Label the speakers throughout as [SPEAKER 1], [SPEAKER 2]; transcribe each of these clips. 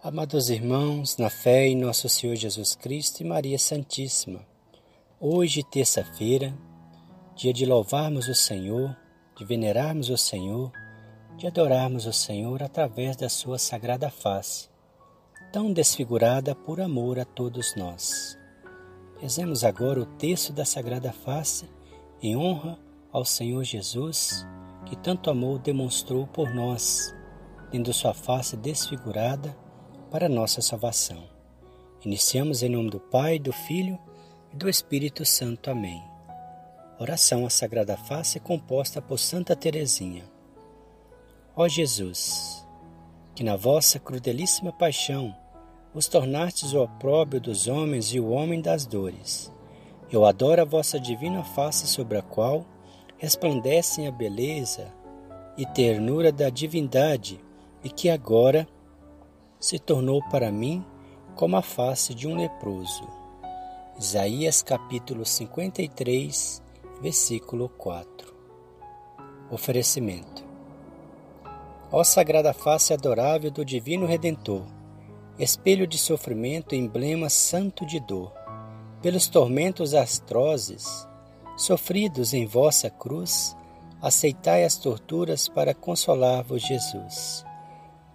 [SPEAKER 1] Amados irmãos, na fé em nosso Senhor Jesus Cristo e Maria Santíssima, hoje, terça-feira, dia de louvarmos o Senhor, de venerarmos o Senhor, de adorarmos o Senhor através da Sua sagrada face, tão desfigurada por amor a todos nós. Rezemos agora o texto da sagrada face em honra ao Senhor Jesus, que tanto amor demonstrou por nós, tendo sua face desfigurada para nossa salvação. Iniciamos em nome do Pai, do Filho e do Espírito Santo. Amém. Oração à Sagrada Face composta por Santa Teresinha. Ó Jesus, que na vossa crudelíssima paixão vos tornastes o opróbrio dos homens e o homem das dores, eu adoro a vossa divina face sobre a qual resplandecem a beleza e ternura da divindade e que agora se tornou para mim como a face de um leproso. Isaías capítulo 53, versículo 4. Oferecimento. Ó sagrada face adorável do divino redentor, espelho de sofrimento emblema santo de dor, pelos tormentos atrozes sofridos em vossa cruz, aceitai as torturas para consolar-vos Jesus.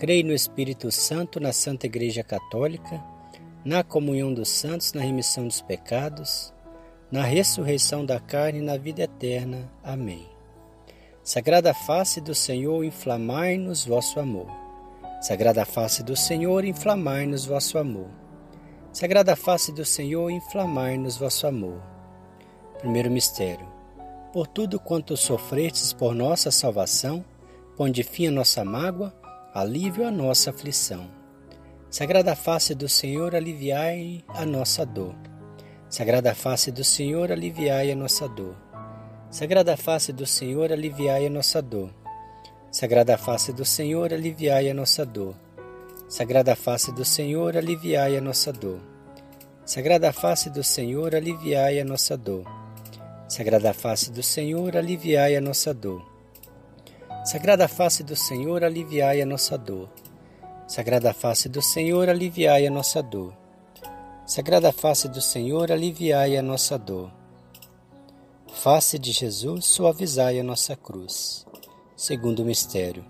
[SPEAKER 1] Creio no Espírito Santo, na Santa Igreja Católica, na comunhão dos santos, na remissão dos pecados, na ressurreição da carne e na vida eterna. Amém. Sagrada face do Senhor, inflamai-nos vosso amor. Sagrada face do Senhor, inflamai-nos vosso amor. Sagrada face do Senhor, inflamai-nos vosso amor. Primeiro mistério. Por tudo quanto sofrestes por nossa salvação, ponde fim a nossa mágoa alívio à nossa aflição. Sagrada face do Senhor, aliviai a nossa dor. Sagrada face do Senhor, aliviai a nossa dor. Sagrada face do Senhor, aliviai a nossa dor. Sagrada face do Senhor, aliviai a nossa dor. Sagrada face do Senhor, aliviai a nossa dor. Sagrada face do Senhor, aliviai a nossa dor. Sagrada face do Senhor, aliviai a nossa dor. Sagrada face do Senhor, aliviai a nossa dor. Sagrada face do Senhor, aliviai a nossa dor. Sagrada face do Senhor, aliviai a nossa dor. Face de Jesus, suavizai a nossa cruz. Segundo mistério.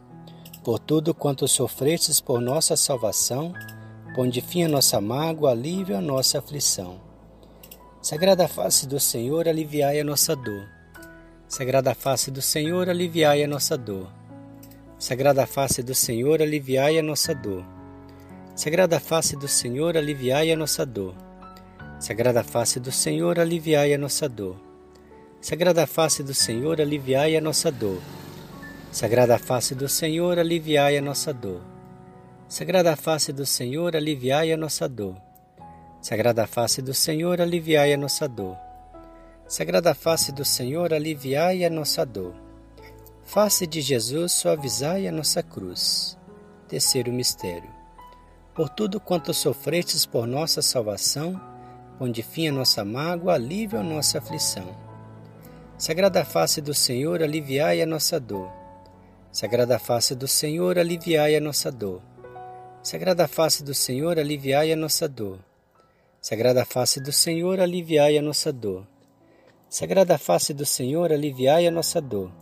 [SPEAKER 1] Por tudo quanto sofrestes por nossa salvação, ponde fim a nossa mágoa, alívio a nossa aflição. Sagrada face do Senhor, aliviai a nossa dor. Sagrada face do Senhor, aliviai a nossa dor. Sagrada face do Senhor, aliviai a nossa dor. Sagrada face do Senhor, aliviai a nossa dor. Sagrada face do Senhor, aliviai a nossa dor. Sagrada face do Senhor, aliviai a nossa dor. Sagrada face do Senhor, aliviai a nossa dor. Sagrada face do Senhor, aliviai a nossa dor. Sagrada face do Senhor, aliviai a nossa dor. Sagrada face do Senhor, aliviai a nossa dor. Face de Jesus, suavizai a nossa cruz. Terceiro mistério. Por tudo quanto sofrestes por nossa salvação, onde fim a nossa mágoa, alívio a nossa aflição. Sagrada face do Senhor, aliviai a nossa dor. Sagrada face do Senhor, aliviai a nossa dor. Sagrada face do Senhor, aliviai a nossa dor. Sagrada face do Senhor, aliviai a nossa dor. Sagrada face do Senhor, aliviai a nossa dor.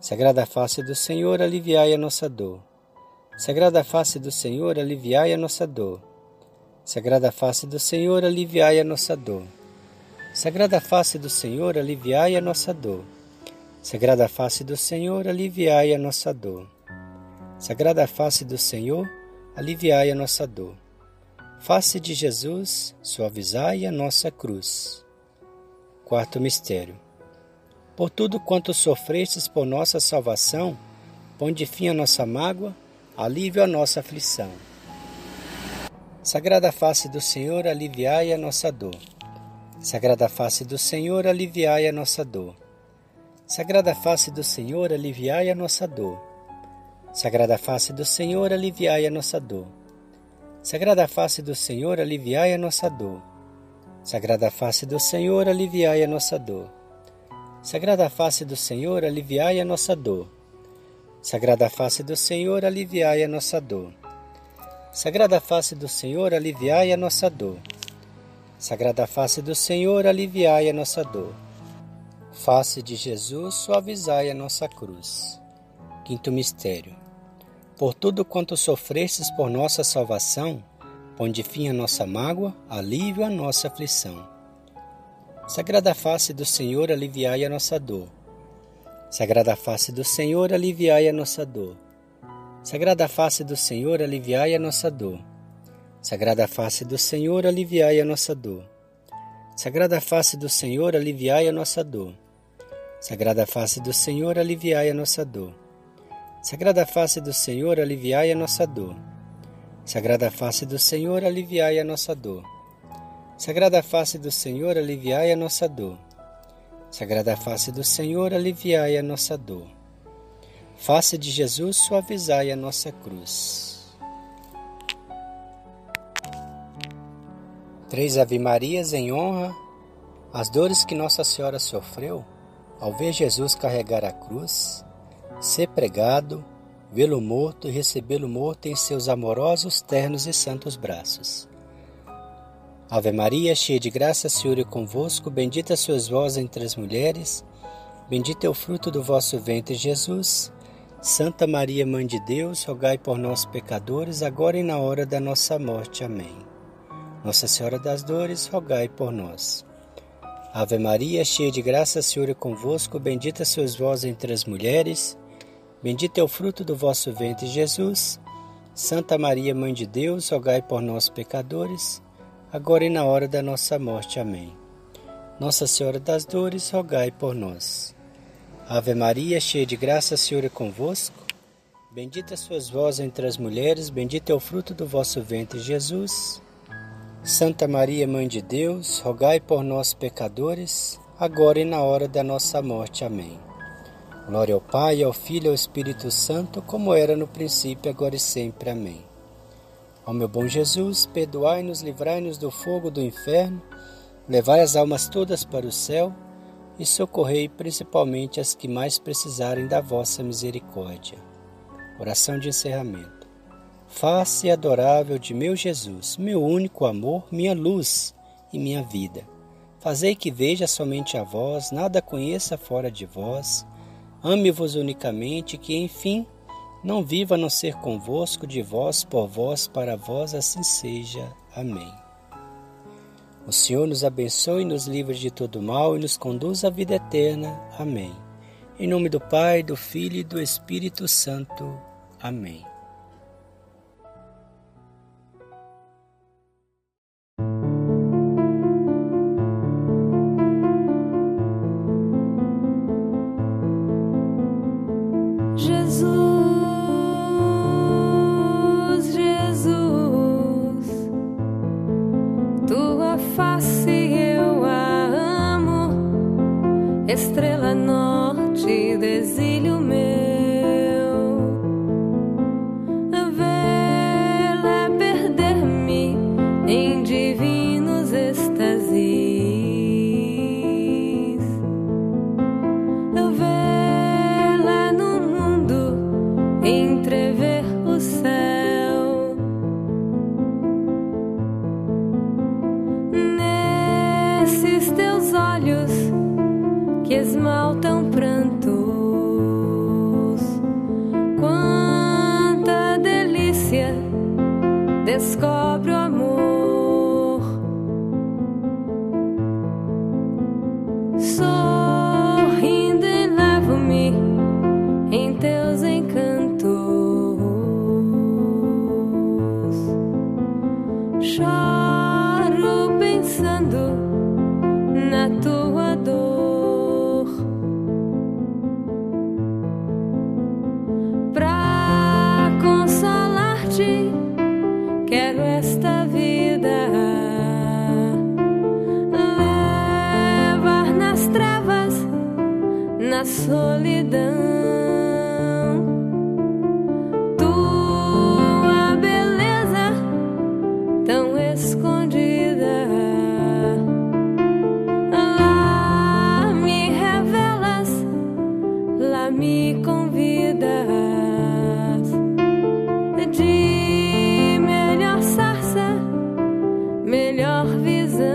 [SPEAKER 1] Sagrada face do Senhor, aliviai a nossa dor. Sagrada face do Senhor, aliviai a nossa dor. Sagrada face do Senhor, aliviai a nossa dor. Sagrada face do Senhor, aliviai a nossa dor. Sagrada face do Senhor, aliviai a nossa dor. Sagrada face do Senhor, aliviai a nossa dor. Face de Jesus, suavizai a nossa cruz. Quarto mistério. Por tudo quanto sofrestes por nossa salvação, ponde fim a nossa mágoa, alívio a nossa aflição. Sagrada face do Senhor, aliviai a nossa dor. Sagrada face do Senhor, aliviai a nossa dor. Sagrada face do Senhor, aliviai a nossa dor. Sagrada face do Senhor, aliviai a nossa dor. Sagrada face do Senhor, aliviai a nossa dor. Sagrada face do Senhor, aliviai a nossa dor. Sagrada face do Senhor, aliviai a nossa dor. Sagrada face do Senhor, aliviai a nossa dor. Sagrada face do Senhor, aliviai a nossa dor. Sagrada face do Senhor, aliviai a nossa dor. Face de Jesus, suavizai a nossa cruz. Quinto mistério. Por tudo quanto sofrestes por nossa salvação, ponde fim a nossa mágoa, alívio a nossa aflição. Sagrada face do Senhor, aliviai a nossa dor. Sagrada face do Senhor, aliviai a nossa dor. Sagrada face do Senhor, aliviai a nossa dor. Sagrada face do Senhor, aliviai a nossa dor. Sagrada face do Senhor, aliviai a nossa dor. Sagrada face do Senhor, aliviai a nossa dor. Sagrada face do Senhor, aliviai a nossa dor. Sagrada face do Senhor, aliviai a nossa dor. Sagrada face do Senhor, aliviai a nossa dor. Sagrada face do Senhor, aliviai a nossa dor. Face de Jesus, suavizai a nossa cruz. Três Ave Marias em honra às dores que Nossa Senhora sofreu ao ver Jesus carregar a cruz, ser pregado, vê-lo morto e recebê-lo morto em seus amorosos, ternos e santos braços. Ave Maria, cheia de graça, Senhor é convosco, bendita sois vós entre as mulheres, bendito é o fruto do vosso ventre, Jesus. Santa Maria, Mãe de Deus, rogai por nós pecadores, agora e na hora da nossa morte. Amém. Nossa Senhora das Dores, rogai por nós. Ave Maria, cheia de graça, Senhor é convosco, bendita sois vós entre as mulheres, bendito é o fruto do vosso ventre, Jesus. Santa Maria, Mãe de Deus, rogai por nós pecadores, agora e na hora da nossa morte. Amém. Nossa Senhora das Dores, rogai por nós. Ave Maria, cheia de graça, Senhor é convosco. Bendita sois vós entre as mulheres, bendito é o fruto do vosso ventre, Jesus. Santa Maria, Mãe de Deus, rogai por nós, pecadores, agora e na hora da nossa morte. Amém. Glória ao Pai, ao Filho e ao Espírito Santo, como era no princípio, agora e sempre. Amém. Ó meu bom Jesus, perdoai-nos, livrai-nos do fogo do inferno, levai as almas todas para o céu e socorrei principalmente as que mais precisarem da vossa misericórdia. Oração de encerramento. Face adorável de meu Jesus, meu único amor, minha luz e minha vida. Fazei que veja somente a vós, nada conheça fora de vós. Ame-vos unicamente, que enfim não viva a não ser convosco, de vós, por vós, para vós, assim seja. Amém. O Senhor nos abençoe, nos livre de todo mal e nos conduz à vida eterna. Amém. Em nome do Pai, do Filho e do Espírito Santo. Amém. pra consolar-te.
[SPEAKER 2] Quero esta vida levar nas trevas, na solidão.
[SPEAKER 3] me convidas de melhor sarça, melhor visão,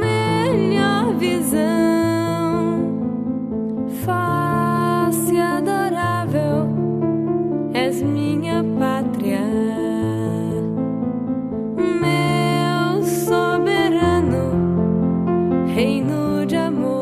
[SPEAKER 3] melhor visão, face adorável, és minha pátria. reino de amor.